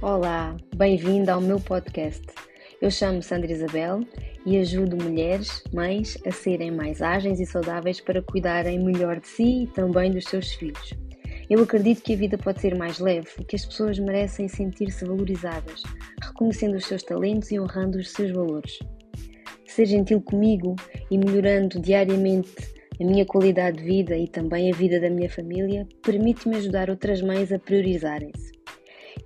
Olá, bem-vindo ao meu podcast. Eu chamo Sandra Isabel e ajudo mulheres, mães, a serem mais ágeis e saudáveis para cuidarem melhor de si e também dos seus filhos. Eu acredito que a vida pode ser mais leve e que as pessoas merecem sentir-se valorizadas, reconhecendo os seus talentos e honrando os seus valores. Ser gentil comigo e melhorando diariamente a minha qualidade de vida e também a vida da minha família permite-me ajudar outras mães a priorizarem-se.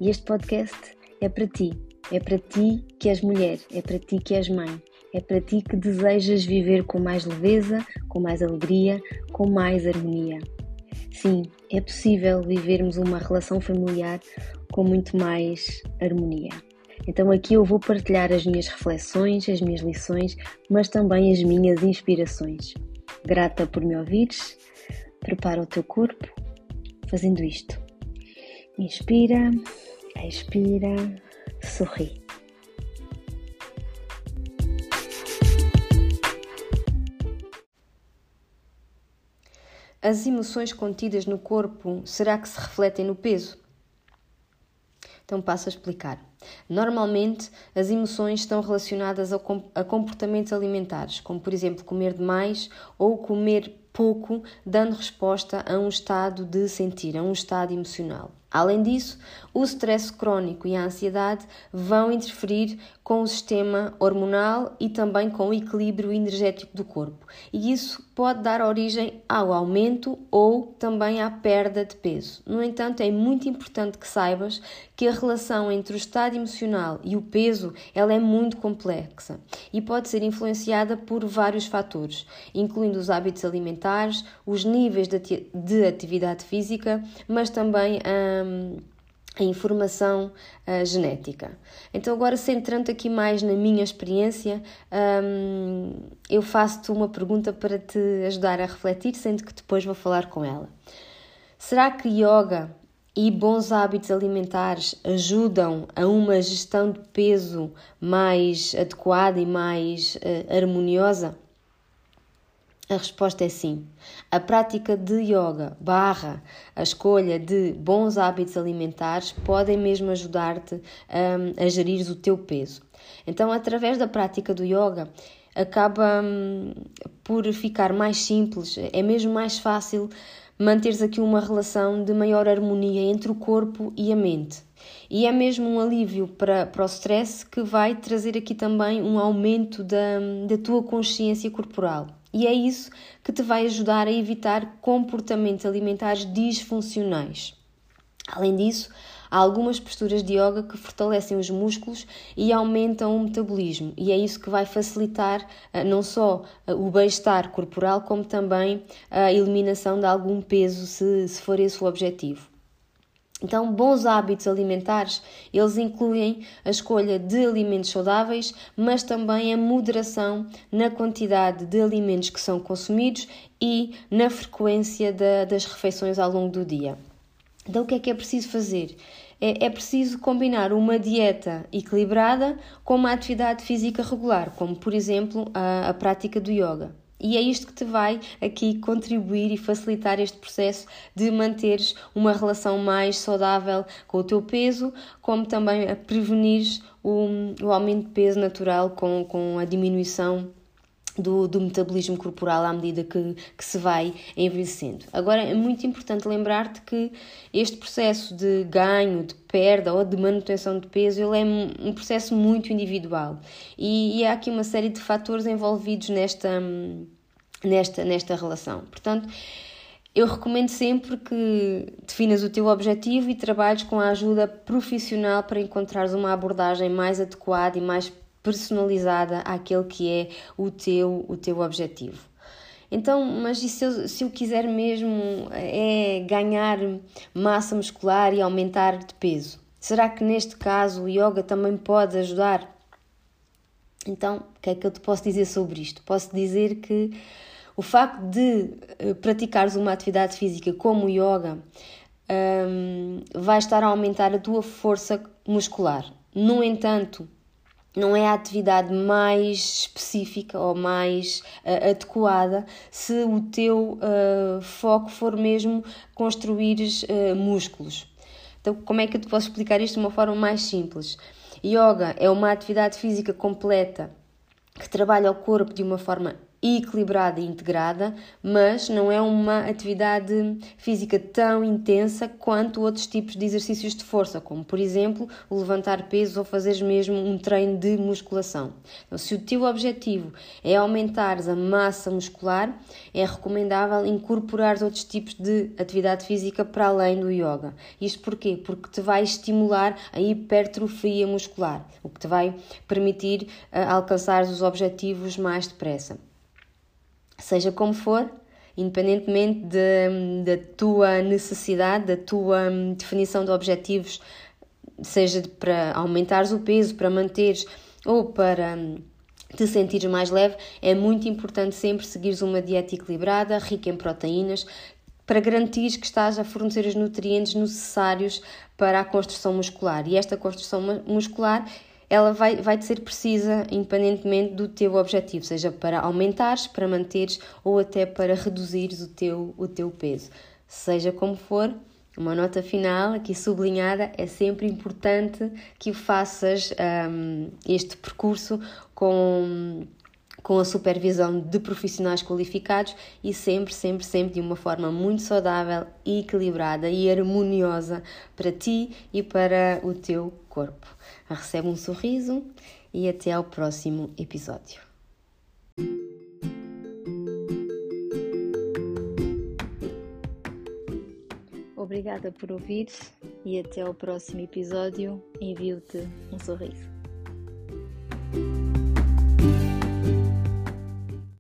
E este podcast é para ti. É para ti que és mulher, é para ti que és mãe, é para ti que desejas viver com mais leveza, com mais alegria, com mais harmonia. Sim, é possível vivermos uma relação familiar com muito mais harmonia. Então aqui eu vou partilhar as minhas reflexões, as minhas lições, mas também as minhas inspirações. Grata por me ouvires, prepara o teu corpo fazendo isto. Inspira Expira, sorri. As emoções contidas no corpo, será que se refletem no peso? Então passo a explicar. Normalmente, as emoções estão relacionadas a comportamentos alimentares, como por exemplo comer demais ou comer pouco, dando resposta a um estado de sentir, a um estado emocional. Além disso, o stress crónico e a ansiedade vão interferir com o sistema hormonal e também com o equilíbrio energético do corpo. E isso pode dar origem ao aumento ou também à perda de peso. No entanto, é muito importante que saibas que a relação entre o estado emocional e o peso ela é muito complexa e pode ser influenciada por vários fatores, incluindo os hábitos alimentares, os níveis de atividade física, mas também hum, a informação uh, genética. Então, agora centrando aqui mais na minha experiência, um, eu faço-te uma pergunta para te ajudar a refletir, sendo que depois vou falar com ela. Será que yoga e bons hábitos alimentares ajudam a uma gestão de peso mais adequada e mais uh, harmoniosa? A resposta é sim. A prática de yoga barra a escolha de bons hábitos alimentares podem mesmo ajudar-te um, a gerir o teu peso. Então, através da prática do yoga, acaba um, por ficar mais simples, é mesmo mais fácil manteres aqui uma relação de maior harmonia entre o corpo e a mente. E é mesmo um alívio para, para o stress que vai trazer aqui também um aumento da, da tua consciência corporal. E é isso que te vai ajudar a evitar comportamentos alimentares disfuncionais. Além disso, há algumas posturas de yoga que fortalecem os músculos e aumentam o metabolismo, e é isso que vai facilitar uh, não só uh, o bem-estar corporal, como também a eliminação de algum peso, se, se for esse o objetivo. Então, bons hábitos alimentares, eles incluem a escolha de alimentos saudáveis, mas também a moderação na quantidade de alimentos que são consumidos e na frequência da, das refeições ao longo do dia. Então, o que é que é preciso fazer? É, é preciso combinar uma dieta equilibrada com uma atividade física regular, como por exemplo a, a prática do yoga. E é isto que te vai aqui contribuir e facilitar este processo de manteres uma relação mais saudável com o teu peso, como também a prevenir o, o aumento de peso natural com, com a diminuição do, do, metabolismo corporal à medida que, que, se vai envelhecendo. Agora é muito importante lembrar-te que este processo de ganho, de perda ou de manutenção de peso ele é um processo muito individual e, e há aqui uma série de fatores envolvidos nesta, nesta, nesta relação. Portanto, eu recomendo sempre que definas o teu objetivo e trabalhes com a ajuda profissional para encontrares uma abordagem mais adequada e mais personalizada àquele que é o teu, o teu objetivo. Então, mas se eu, se eu quiser mesmo é ganhar massa muscular e aumentar de peso? Será que neste caso o yoga também pode ajudar? Então, o que é que eu te posso dizer sobre isto? Posso dizer que o facto de uh, praticares uma atividade física como o yoga um, vai estar a aumentar a tua força muscular. No entanto, não é a atividade mais específica ou mais uh, adequada se o teu uh, foco for mesmo construir uh, músculos. Então, como é que eu te posso explicar isto de uma forma mais simples? Yoga é uma atividade física completa que trabalha o corpo de uma forma equilibrada e integrada, mas não é uma atividade física tão intensa quanto outros tipos de exercícios de força, como por exemplo o levantar peso ou fazeres mesmo um treino de musculação. Então, se o teu objetivo é aumentar a massa muscular, é recomendável incorporar outros tipos de atividade física para além do yoga. Isto porquê? Porque te vai estimular a hipertrofia muscular, o que te vai permitir uh, alcançar os objetivos mais depressa seja como for, independentemente da tua necessidade, da tua hum, definição de objetivos, seja para aumentares o peso, para manteres ou para hum, te sentires mais leve, é muito importante sempre seguires uma dieta equilibrada, rica em proteínas, para garantir que estás a fornecer os nutrientes necessários para a construção muscular. E esta construção muscular ela vai, vai ser precisa independentemente do teu objetivo, seja para aumentares, para manteres ou até para reduzires o teu, o teu peso. Seja como for, uma nota final aqui sublinhada, é sempre importante que faças um, este percurso com com a supervisão de profissionais qualificados e sempre, sempre, sempre de uma forma muito saudável, equilibrada e harmoniosa para ti e para o teu corpo. Recebe um sorriso e até ao próximo episódio. Obrigada por ouvir e até ao próximo episódio. Envio-te um sorriso.